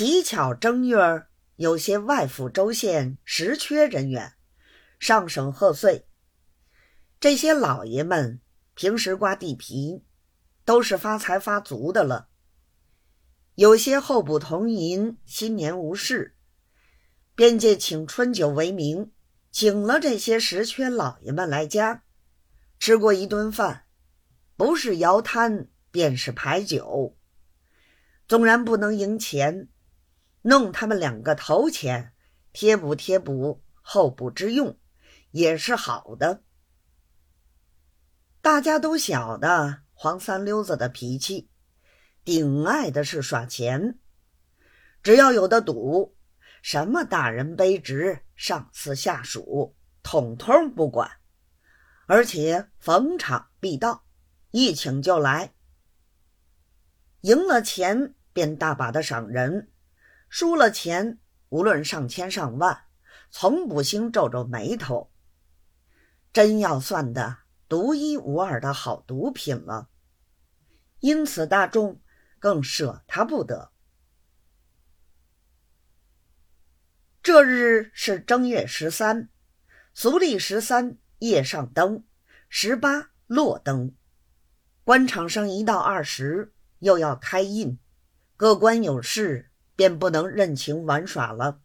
乞巧正月儿，有些外府州县实缺人员，上省贺岁。这些老爷们平时刮地皮，都是发财发足的了。有些候补同银，新年无事，便借请春酒为名，请了这些实缺老爷们来家，吃过一顿饭，不是摇摊便是牌酒。纵然不能赢钱，弄他们两个头钱，贴补贴补后补之用，也是好的。大家都晓得黄三溜子的脾气，顶爱的是耍钱。只要有的赌，什么大人卑职、上司下属，统统不管，而且逢场必到，一请就来。赢了钱便大把的赏人，输了钱无论上千上万，从不兴皱皱眉头。真要算的。独一无二的好毒品了，因此大众更舍他不得。这日是正月十三，俗历十三夜上灯，十八落灯。官场上一到二十，又要开印，各官有事，便不能任情玩耍了。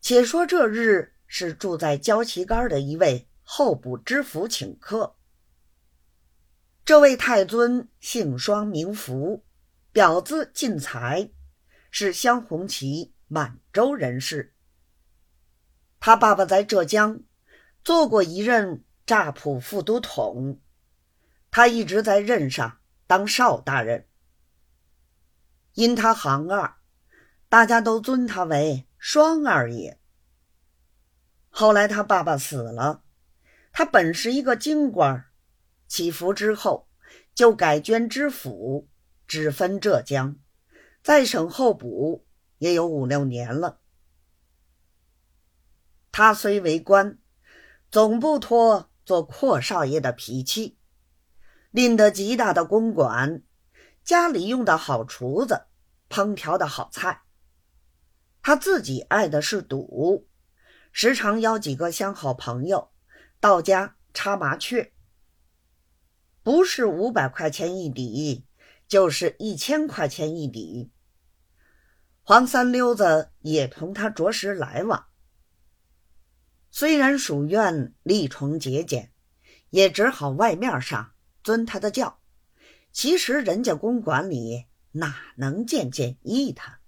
且说这日是住在焦旗杆的一位。候补知府请客。这位太尊姓双名福，表字进财，是镶红旗满洲人士。他爸爸在浙江做过一任乍浦副都统，他一直在任上当少大人。因他行二，大家都尊他为双二爷。后来他爸爸死了。他本是一个京官，起伏之后就改捐知府，只分浙江，在省候补也有五六年了。他虽为官，总不脱做阔少爷的脾气，拎得极大的公馆，家里用的好厨子，烹调的好菜。他自己爱的是赌，时常邀几个相好朋友。到家插麻雀，不是五百块钱一底，就是一千块钱一底。黄三溜子也同他着实来往，虽然属院力崇节俭，也只好外面上尊他的教，其实人家公馆里哪能件件依他。